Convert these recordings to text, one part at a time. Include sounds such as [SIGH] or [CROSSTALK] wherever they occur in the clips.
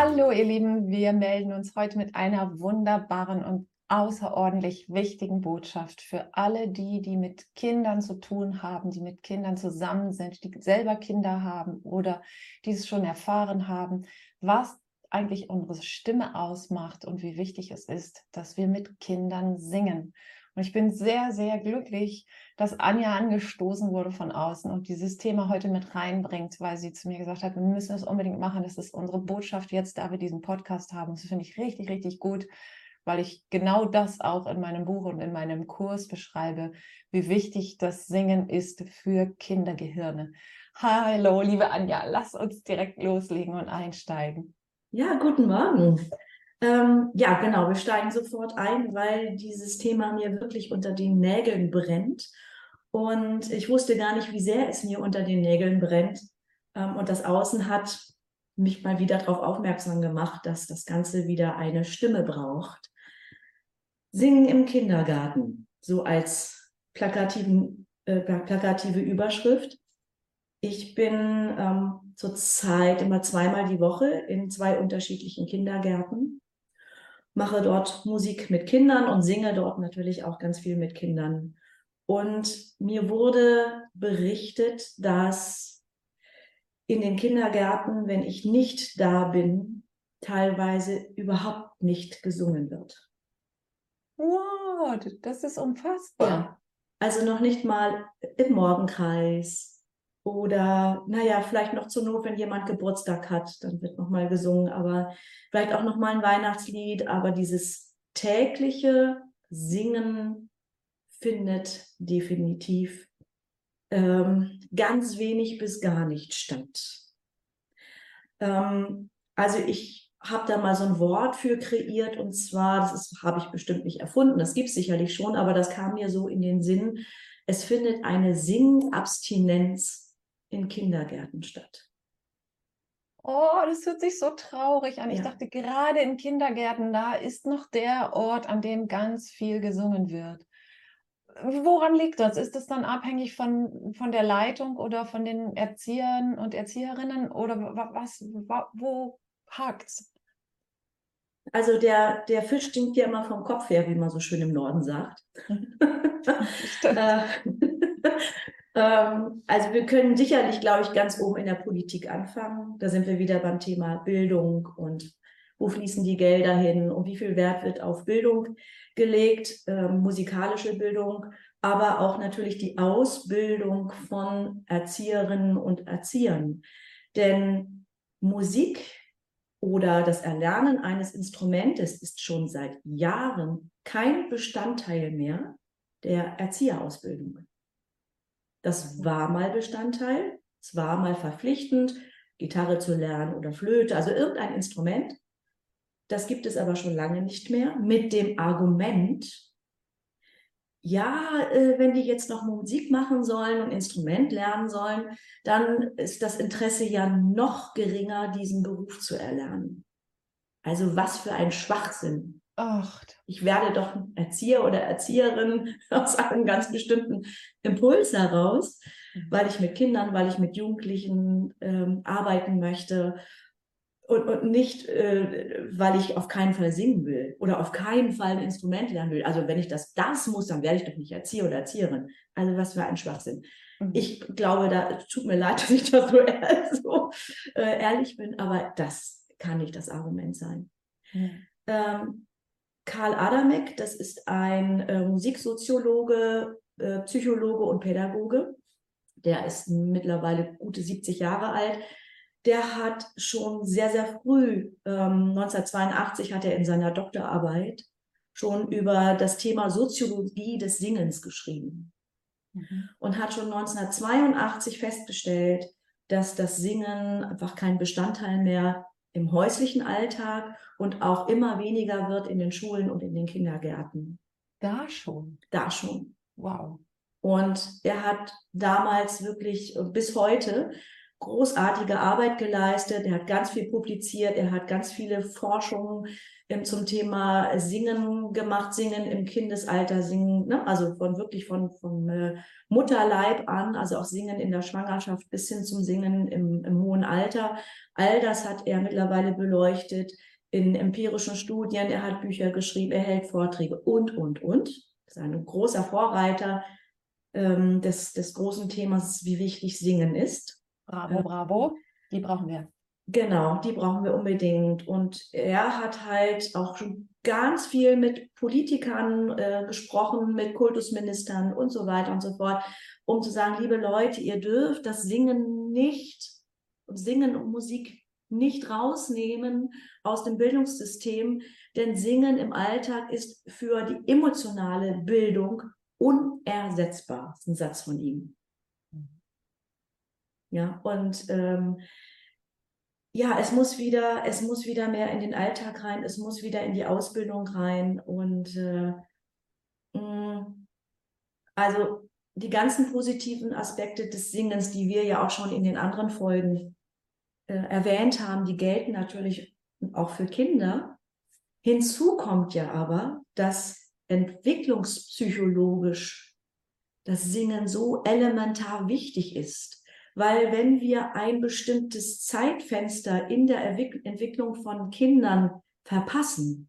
Hallo ihr Lieben, wir melden uns heute mit einer wunderbaren und außerordentlich wichtigen Botschaft für alle die, die mit Kindern zu tun haben, die mit Kindern zusammen sind, die selber Kinder haben oder die es schon erfahren haben, was eigentlich unsere Stimme ausmacht und wie wichtig es ist, dass wir mit Kindern singen. Und ich bin sehr, sehr glücklich, dass Anja angestoßen wurde von außen und dieses Thema heute mit reinbringt, weil sie zu mir gesagt hat, wir müssen es unbedingt machen. Das ist unsere Botschaft jetzt, da wir diesen Podcast haben. Das finde ich richtig, richtig gut, weil ich genau das auch in meinem Buch und in meinem Kurs beschreibe, wie wichtig das Singen ist für Kindergehirne. Hallo, liebe Anja, lass uns direkt loslegen und einsteigen. Ja, guten Morgen. Ähm, ja, genau, wir steigen sofort ein, weil dieses Thema mir wirklich unter den Nägeln brennt. Und ich wusste gar nicht, wie sehr es mir unter den Nägeln brennt. Ähm, und das Außen hat mich mal wieder darauf aufmerksam gemacht, dass das Ganze wieder eine Stimme braucht. Singen im Kindergarten, so als plakativen, äh, plakative Überschrift. Ich bin ähm, zurzeit immer zweimal die Woche in zwei unterschiedlichen Kindergärten, mache dort Musik mit Kindern und singe dort natürlich auch ganz viel mit Kindern. Und mir wurde berichtet, dass in den Kindergärten, wenn ich nicht da bin, teilweise überhaupt nicht gesungen wird. Wow, das ist unfassbar. Ja. Also noch nicht mal im Morgenkreis, oder naja, vielleicht noch zur Not, wenn jemand Geburtstag hat, dann wird nochmal gesungen, aber vielleicht auch nochmal ein Weihnachtslied. Aber dieses tägliche Singen findet definitiv ähm, ganz wenig bis gar nicht statt. Ähm, also ich habe da mal so ein Wort für kreiert und zwar, das habe ich bestimmt nicht erfunden, das gibt es sicherlich schon, aber das kam mir so in den Sinn, es findet eine Singabstinenz in Kindergärten statt. Oh, das hört sich so traurig an. Ja. Ich dachte, gerade in Kindergärten, da ist noch der Ort, an dem ganz viel gesungen wird. Woran liegt das? Ist das dann abhängig von, von der Leitung oder von den Erziehern und Erzieherinnen? Oder was, wo hakt's? Also der, der Fisch stinkt ja immer vom Kopf her, wie man so schön im Norden sagt. [LAUGHS] [LAUGHS] Äh, ähm, also wir können sicherlich, glaube ich, ganz oben in der Politik anfangen. Da sind wir wieder beim Thema Bildung und wo fließen die Gelder hin und wie viel Wert wird auf Bildung gelegt, ähm, musikalische Bildung, aber auch natürlich die Ausbildung von Erzieherinnen und Erziehern. Denn Musik oder das Erlernen eines Instrumentes ist schon seit Jahren kein Bestandteil mehr der Erzieherausbildung. Das war mal Bestandteil, es war mal verpflichtend, Gitarre zu lernen oder Flöte, also irgendein Instrument. Das gibt es aber schon lange nicht mehr mit dem Argument, ja, äh, wenn die jetzt noch Musik machen sollen und Instrument lernen sollen, dann ist das Interesse ja noch geringer, diesen Beruf zu erlernen. Also was für ein Schwachsinn. Ach. Ich werde doch Erzieher oder Erzieherin [LAUGHS] aus einem ganz bestimmten Impuls heraus, mhm. weil ich mit Kindern, weil ich mit Jugendlichen ähm, arbeiten möchte und, und nicht, äh, weil ich auf keinen Fall singen will oder auf keinen Fall ein Instrument lernen will. Also wenn ich das, das muss, dann werde ich doch nicht Erzieher oder Erzieherin. Also was für ein Schwachsinn. Mhm. Ich glaube, da tut mir leid, [LAUGHS] dass ich da so, so äh, ehrlich bin, aber das kann nicht das Argument sein. Mhm. Ähm, Karl Adamek, das ist ein äh, Musiksoziologe, äh, Psychologe und Pädagoge. Der ist mittlerweile gute 70 Jahre alt. Der hat schon sehr, sehr früh, ähm, 1982 hat er in seiner Doktorarbeit schon über das Thema Soziologie des Singens geschrieben mhm. und hat schon 1982 festgestellt, dass das Singen einfach kein Bestandteil mehr im häuslichen Alltag und auch immer weniger wird in den Schulen und in den Kindergärten. Da schon. Da schon. Wow. Und er hat damals wirklich bis heute großartige Arbeit geleistet. Er hat ganz viel publiziert. Er hat ganz viele Forschungen ähm, zum Thema Singen gemacht, Singen im Kindesalter, Singen, ne? also von wirklich von, vom äh, Mutterleib an, also auch Singen in der Schwangerschaft bis hin zum Singen im, im hohen Alter. All das hat er mittlerweile beleuchtet in empirischen Studien. Er hat Bücher geschrieben, er hält Vorträge und, und, und. Das ist ein großer Vorreiter ähm, des, des großen Themas, wie wichtig Singen ist. Bravo, bravo. Die brauchen wir. Genau, die brauchen wir unbedingt. Und er hat halt auch schon ganz viel mit Politikern äh, gesprochen, mit Kultusministern und so weiter und so fort, um zu sagen, liebe Leute, ihr dürft das Singen nicht, Singen und Musik nicht rausnehmen aus dem Bildungssystem, denn Singen im Alltag ist für die emotionale Bildung unersetzbar. Das ist ein Satz von ihm. Ja, und ähm, ja, es muss wieder, es muss wieder mehr in den Alltag rein, es muss wieder in die Ausbildung rein und äh, mh, mm, also die ganzen positiven Aspekte des Singens, die wir ja auch schon in den anderen Folgen äh, erwähnt haben, die gelten natürlich auch für Kinder. Hinzu kommt ja aber, dass entwicklungspsychologisch das Singen so elementar wichtig ist weil wenn wir ein bestimmtes Zeitfenster in der Entwicklung von Kindern verpassen,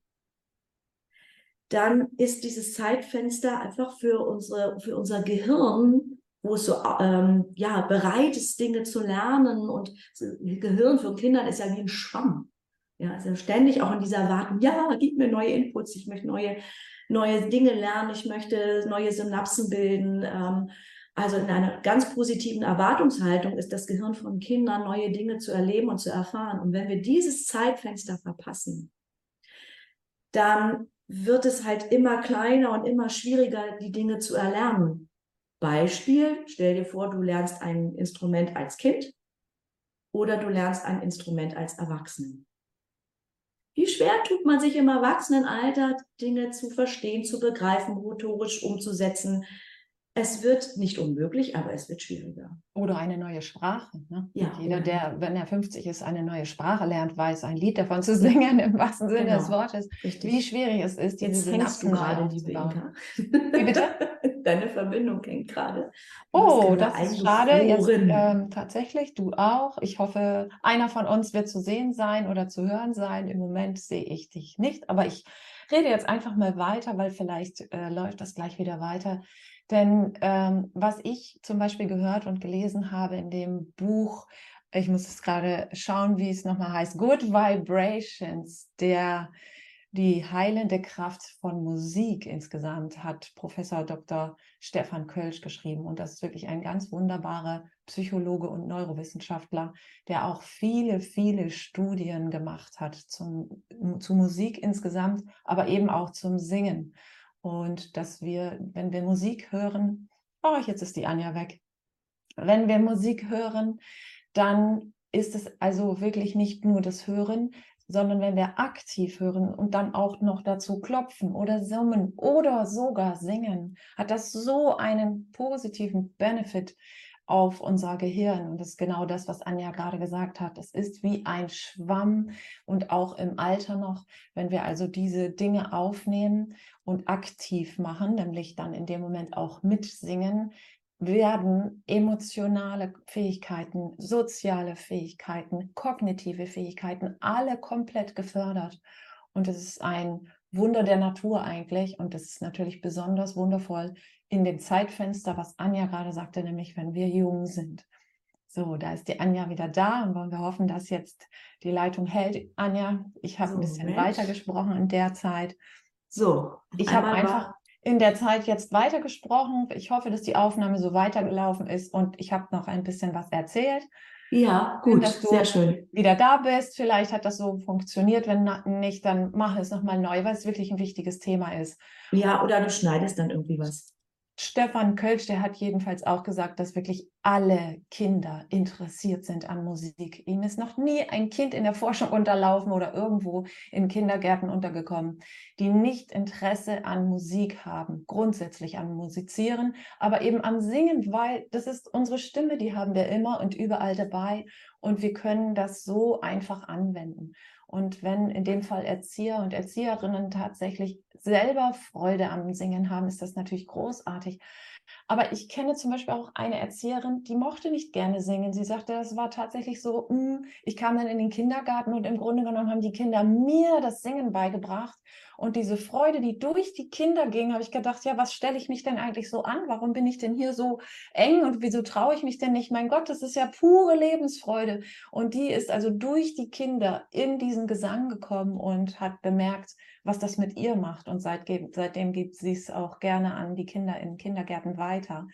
dann ist dieses Zeitfenster einfach für, unsere, für unser Gehirn, wo es so ähm, ja, bereit ist, Dinge zu lernen. Und Gehirn für Kinder ist ja wie ein Schwamm. Ja, also ständig auch in dieser Erwartung, ja, gib mir neue Inputs, ich möchte neue, neue Dinge lernen, ich möchte neue Synapsen bilden. Ähm, also in einer ganz positiven Erwartungshaltung ist das Gehirn von Kindern, neue Dinge zu erleben und zu erfahren. Und wenn wir dieses Zeitfenster verpassen, dann wird es halt immer kleiner und immer schwieriger, die Dinge zu erlernen. Beispiel, stell dir vor, du lernst ein Instrument als Kind oder du lernst ein Instrument als Erwachsenen. Wie schwer tut man sich im Erwachsenenalter, Dinge zu verstehen, zu begreifen, motorisch umzusetzen, es wird nicht unmöglich, aber es wird schwieriger. Oder eine neue Sprache. Ne? Ja, Jeder, der, wenn er 50 ist, eine neue Sprache lernt, weiß, ein Lied davon zu singen, im wahrsten Sinne genau. des Wortes. Richtig. Wie schwierig es ist, diese Jetzt Synapsen gerade, liebe Inka. Wie bitte? [LAUGHS] Deine Verbindung hängt gerade. Oh, das ist schade. Jetzt, ähm, tatsächlich, du auch. Ich hoffe, einer von uns wird zu sehen sein oder zu hören sein. Im Moment sehe ich dich nicht, aber ich rede jetzt einfach mal weiter, weil vielleicht äh, läuft das gleich wieder weiter. Denn ähm, was ich zum Beispiel gehört und gelesen habe in dem Buch, ich muss es gerade schauen, wie es nochmal heißt, Good Vibrations, der die heilende Kraft von Musik insgesamt hat Professor Dr. Stefan Kölsch geschrieben. Und das ist wirklich ein ganz wunderbarer Psychologe und Neurowissenschaftler, der auch viele, viele Studien gemacht hat zum, zu Musik insgesamt, aber eben auch zum Singen. Und dass wir, wenn wir Musik hören, oh, jetzt ist die Anja weg. Wenn wir Musik hören, dann ist es also wirklich nicht nur das Hören, sondern wenn wir aktiv hören und dann auch noch dazu klopfen oder summen oder sogar singen, hat das so einen positiven Benefit auf unser Gehirn. Und das ist genau das, was Anja gerade gesagt hat. Es ist wie ein Schwamm und auch im Alter noch, wenn wir also diese Dinge aufnehmen und aktiv machen, nämlich dann in dem Moment auch mitsingen, werden emotionale Fähigkeiten, soziale Fähigkeiten, kognitive Fähigkeiten alle komplett gefördert. Und es ist ein Wunder der Natur eigentlich. Und es ist natürlich besonders wundervoll, in dem Zeitfenster, was Anja gerade sagte, nämlich wenn wir jung sind. So, da ist die Anja wieder da und wollen wir hoffen, dass jetzt die Leitung hält. Anja, ich habe so, ein bisschen weitergesprochen in der Zeit. So, ich habe einfach in der Zeit jetzt weitergesprochen. Ich hoffe, dass die Aufnahme so weitergelaufen ist und ich habe noch ein bisschen was erzählt. Ja, gut, dass du sehr schön. Wieder da bist. Vielleicht hat das so funktioniert. Wenn nicht, dann mach es nochmal neu, weil es wirklich ein wichtiges Thema ist. Ja, oder du schneidest dann irgendwie was. Stefan Kölsch, der hat jedenfalls auch gesagt, dass wirklich alle Kinder interessiert sind an Musik. Ihm ist noch nie ein Kind in der Forschung unterlaufen oder irgendwo in Kindergärten untergekommen, die nicht Interesse an Musik haben, grundsätzlich an Musizieren, aber eben am Singen, weil das ist unsere Stimme, die haben wir immer und überall dabei und wir können das so einfach anwenden. Und wenn in dem Fall Erzieher und Erzieherinnen tatsächlich selber Freude am Singen haben, ist das natürlich großartig. Aber ich kenne zum Beispiel auch eine Erzieherin, die mochte nicht gerne singen. Sie sagte, das war tatsächlich so, mh, hm, ich kam dann in den Kindergarten und im Grunde genommen haben die Kinder mir das Singen beigebracht. Und diese Freude, die durch die Kinder ging, habe ich gedacht, ja, was stelle ich mich denn eigentlich so an? Warum bin ich denn hier so eng und wieso traue ich mich denn nicht? Mein Gott, das ist ja pure Lebensfreude. Und die ist also durch die Kinder in diesen Gesang gekommen und hat bemerkt, was das mit ihr macht. Und seitdem, seitdem gibt sie es auch gerne an die Kinder in Kindergärten weiter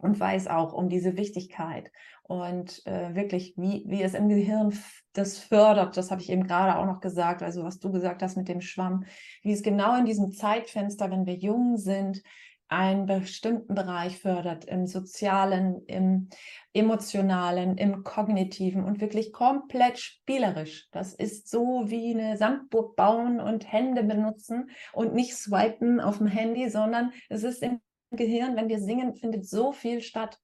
und weiß auch um diese Wichtigkeit und äh, wirklich, wie, wie es im Gehirn das fördert, das habe ich eben gerade auch noch gesagt, also was du gesagt hast mit dem Schwamm, wie es genau in diesem Zeitfenster, wenn wir jung sind, einen bestimmten Bereich fördert, im sozialen, im emotionalen, im kognitiven und wirklich komplett spielerisch. Das ist so wie eine Sandburg bauen und Hände benutzen und nicht swipen auf dem Handy, sondern es ist im Gehirn, wenn wir singen, findet so viel statt.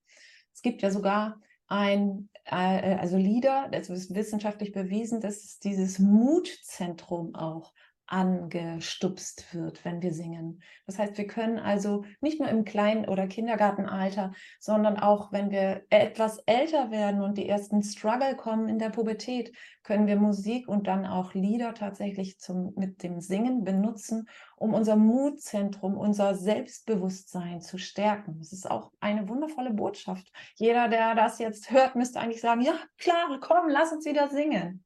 Es gibt ja sogar ein, äh, also Lieder, das ist wissenschaftlich bewiesen, dass dieses Mutzentrum auch angestupst wird, wenn wir singen. Das heißt, wir können also nicht nur im Klein- oder Kindergartenalter, sondern auch, wenn wir etwas älter werden und die ersten Struggle kommen in der Pubertät, können wir Musik und dann auch Lieder tatsächlich zum, mit dem Singen benutzen, um unser Mutzentrum, unser Selbstbewusstsein zu stärken. Das ist auch eine wundervolle Botschaft. Jeder, der das jetzt hört, müsste eigentlich sagen, ja, klar, komm, lass uns wieder singen.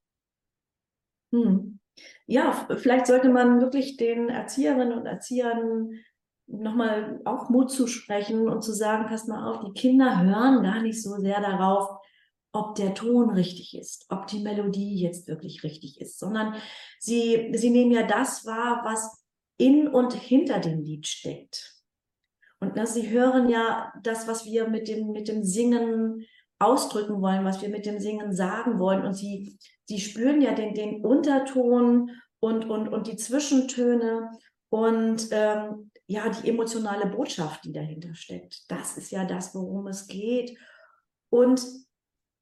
Hm ja, vielleicht sollte man wirklich den Erzieherinnen und Erziehern nochmal auch Mut zusprechen und zu sagen, passt mal auf, die Kinder hören gar nicht so sehr darauf, ob der Ton richtig ist, ob die Melodie jetzt wirklich richtig ist, sondern sie, sie nehmen ja das wahr, was in und hinter dem Lied steckt. Und na, sie hören ja das, was wir mit dem, mit dem Singen ausdrücken wollen, was wir mit dem Singen sagen wollen. Und sie, sie spüren ja den, den Unterton und, und, und die Zwischentöne und ähm, ja, die emotionale Botschaft, die dahinter steckt. Das ist ja das, worum es geht. Und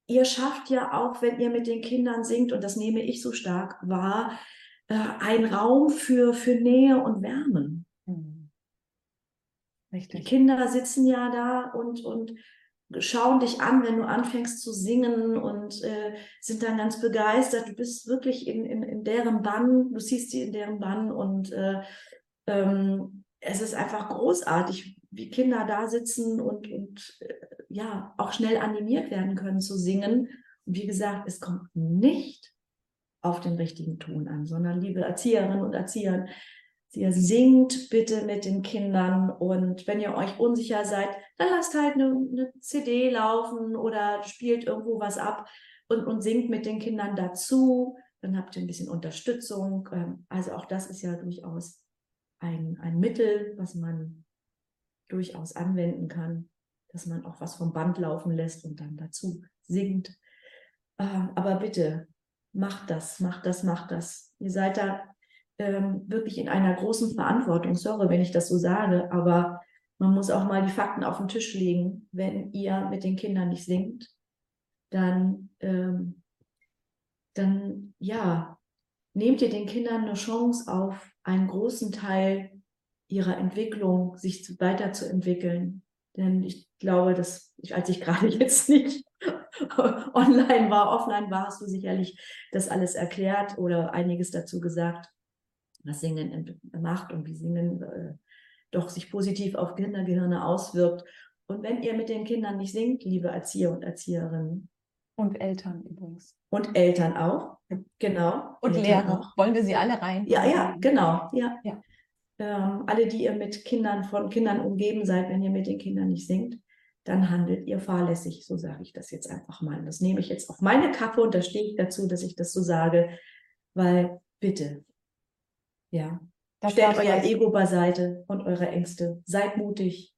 ihr schafft ja auch, wenn ihr mit den Kindern singt, und das nehme ich so stark wahr, äh, einen Raum für, für Nähe und Wärme. Mhm. Die Kinder sitzen ja da und, und schauen dich an, wenn du anfängst zu singen und äh, sind dann ganz begeistert. Du bist wirklich in, in, in deren Bann, du siehst sie in deren Bann und äh, ähm, es ist einfach großartig, wie Kinder da sitzen und, und äh, ja, auch schnell animiert werden können zu singen. Und wie gesagt, es kommt nicht auf den richtigen Ton an, sondern liebe Erzieherinnen und Erzieher, Ihr singt bitte mit den Kindern und wenn ihr euch unsicher seid, dann lasst halt eine, eine CD laufen oder spielt irgendwo was ab und, und singt mit den Kindern dazu. Dann habt ihr ein bisschen Unterstützung. Ähm, also auch das ist ja durchaus ein, ein Mittel, was man durchaus anwenden kann, dass man auch was vom Band laufen lässt und dann dazu singt. Ähm, aber bitte, macht das, macht das, macht das. Ihr seid da ähm, wirklich in einer großen Verantwortung. Sorry, wenn ich das so sage, aber man muss auch mal die Fakten auf den Tisch legen. Wenn ihr mit den Kindern nicht singt, dann, ähm, dann ja, nehmt ihr den Kindern eine Chance auf einen großen Teil ihrer Entwicklung, sich zu, weiterzuentwickeln. Denn ich glaube, dass ich, als ich [LAUGHS] gerade jetzt nicht online war, offline war, hast du sicherlich das alles erklärt oder einiges dazu gesagt was Singen macht und wie Singen äh, doch sich positiv auf Kindergehirne auswirkt. Und wenn ihr mit den Kindern nicht singt, liebe Erzieher und Erzieherinnen. Und Eltern übrigens. Und Eltern auch, genau. Und Eltern Lehrer. Auch. Wollen wir sie alle rein? Ja, ja, genau. Ja. ja. Ähm, alle, die ihr mit Kindern von Kindern umgeben seid, wenn ihr mit den Kindern nicht singt, dann handelt ihr fahrlässig. So sage ich das jetzt einfach mal. Das nehme ich jetzt auf meine Kappe und da stehe ich dazu, dass ich das so sage, weil bitte, ja. Das Stellt euer Ego beiseite und eure Ängste. Seid mutig.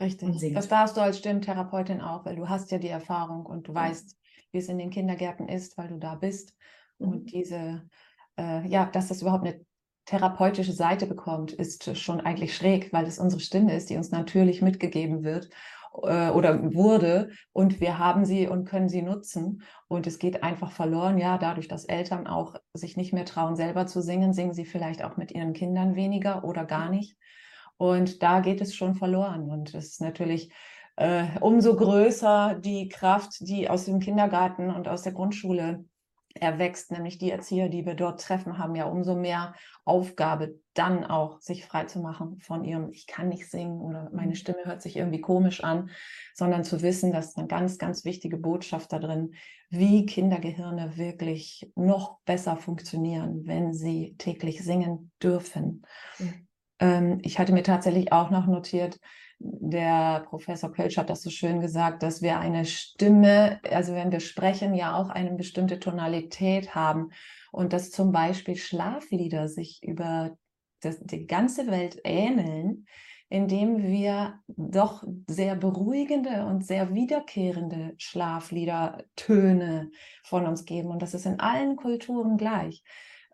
Richtig. Das darfst du als Stimmtherapeutin auch, weil du hast ja die Erfahrung und du ja. weißt, wie es in den Kindergärten ist, weil du da bist. Mhm. Und diese, äh, ja, dass das überhaupt eine therapeutische Seite bekommt, ist schon eigentlich schräg, weil es unsere Stimme ist, die uns natürlich mitgegeben wird äh, oder wurde und wir haben sie und können sie nutzen und es geht einfach verloren. Ja, dadurch, dass Eltern auch sich nicht mehr trauen, selber zu singen, singen sie vielleicht auch mit ihren Kindern weniger oder gar nicht. Und da geht es schon verloren und es ist natürlich äh, umso größer die Kraft, die aus dem Kindergarten und aus der Grundschule erwächst, nämlich die Erzieher, die wir dort treffen, haben ja umso mehr Aufgabe, dann auch sich frei zu machen von ihrem, ich kann nicht singen oder meine mhm. Stimme hört sich irgendwie komisch an, sondern zu wissen, dass eine ganz, ganz wichtige Botschaft da drin, wie Kindergehirne wirklich noch besser funktionieren, wenn sie täglich singen dürfen. Mhm. Ähm, ich hatte mir tatsächlich auch noch notiert, der Professor Kölsch hat das so schön gesagt, dass wir eine Stimme, also wenn wir sprechen, ja auch eine bestimmte Tonalität haben und dass zum Beispiel Schlaflieder sich über das, die ganze Welt ähneln, indem wir doch sehr beruhigende und sehr wiederkehrende Schlafliedertöne von uns geben. Und das ist in allen Kulturen gleich.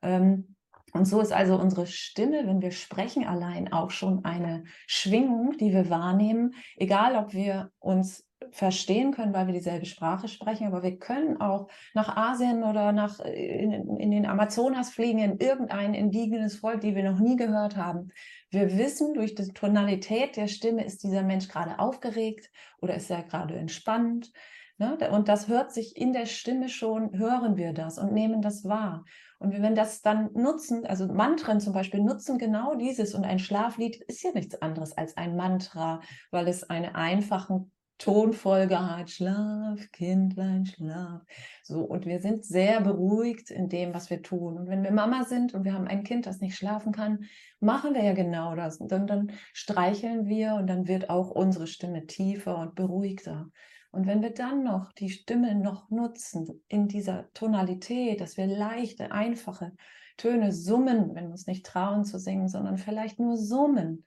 Ähm, und so ist also unsere Stimme, wenn wir sprechen, allein auch schon eine Schwingung, die wir wahrnehmen, egal ob wir uns verstehen können, weil wir dieselbe Sprache sprechen, aber wir können auch nach Asien oder nach in, in den Amazonas fliegen, in irgendein indigenes Volk, die wir noch nie gehört haben. Wir wissen durch die Tonalität der Stimme, ist dieser Mensch gerade aufgeregt oder ist er gerade entspannt. Ne? Und das hört sich in der Stimme schon, hören wir das und nehmen das wahr. Und wenn das dann nutzen, also Mantren zum Beispiel nutzen genau dieses und ein Schlaflied ist ja nichts anderes als ein Mantra, weil es eine einfache Tonfolge hat, Schlaf, Kindlein, Schlaf. So, und wir sind sehr beruhigt in dem, was wir tun. Und wenn wir Mama sind und wir haben ein Kind, das nicht schlafen kann, machen wir ja genau das. Und dann, dann streicheln wir und dann wird auch unsere Stimme tiefer und beruhigter. Und wenn wir dann noch die Stimme noch nutzen in dieser Tonalität, dass wir leichte, einfache Töne summen, wenn wir uns nicht trauen zu singen, sondern vielleicht nur summen,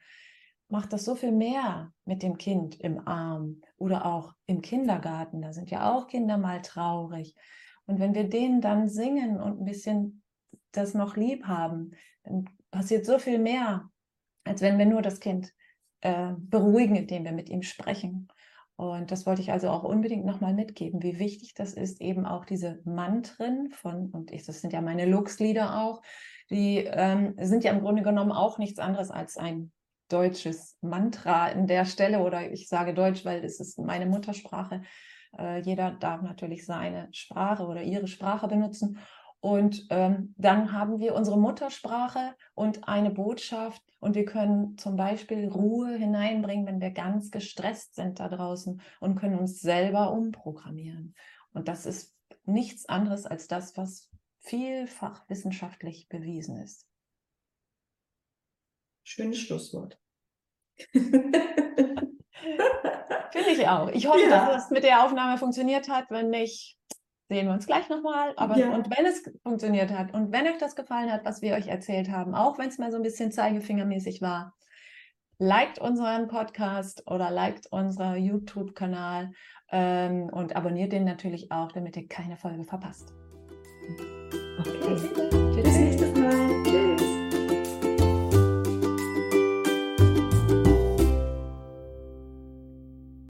macht das so viel mehr mit dem Kind im Arm oder auch im Kindergarten. Da sind ja auch Kinder mal traurig. Und wenn wir denen dann singen und ein bisschen das noch lieb haben, dann passiert so viel mehr, als wenn wir nur das Kind äh, beruhigen, indem wir mit ihm sprechen. Und das wollte ich also auch unbedingt nochmal mitgeben, wie wichtig das ist, eben auch diese Mantren von, und ich, das sind ja meine Lux-Lieder auch, die ähm, sind ja im Grunde genommen auch nichts anderes als ein deutsches Mantra in der Stelle oder ich sage Deutsch, weil es ist meine Muttersprache. Äh, jeder darf natürlich seine Sprache oder ihre Sprache benutzen. Und ähm, dann haben wir unsere Muttersprache und eine Botschaft und wir können zum Beispiel Ruhe hineinbringen, wenn wir ganz gestresst sind da draußen und können uns selber umprogrammieren. Und das ist nichts anderes als das, was vielfach wissenschaftlich bewiesen ist. Schönes Schlusswort. [LAUGHS] Finde ich auch. Ich hoffe, ja. dass es mit der Aufnahme funktioniert hat. Wenn nicht, sehen wir uns gleich nochmal. Aber ja. und wenn es funktioniert hat und wenn euch das gefallen hat, was wir euch erzählt haben, auch wenn es mal so ein bisschen zeigefingermäßig war, liked unseren Podcast oder liked unseren YouTube-Kanal ähm, und abonniert den natürlich auch, damit ihr keine Folge verpasst. Okay.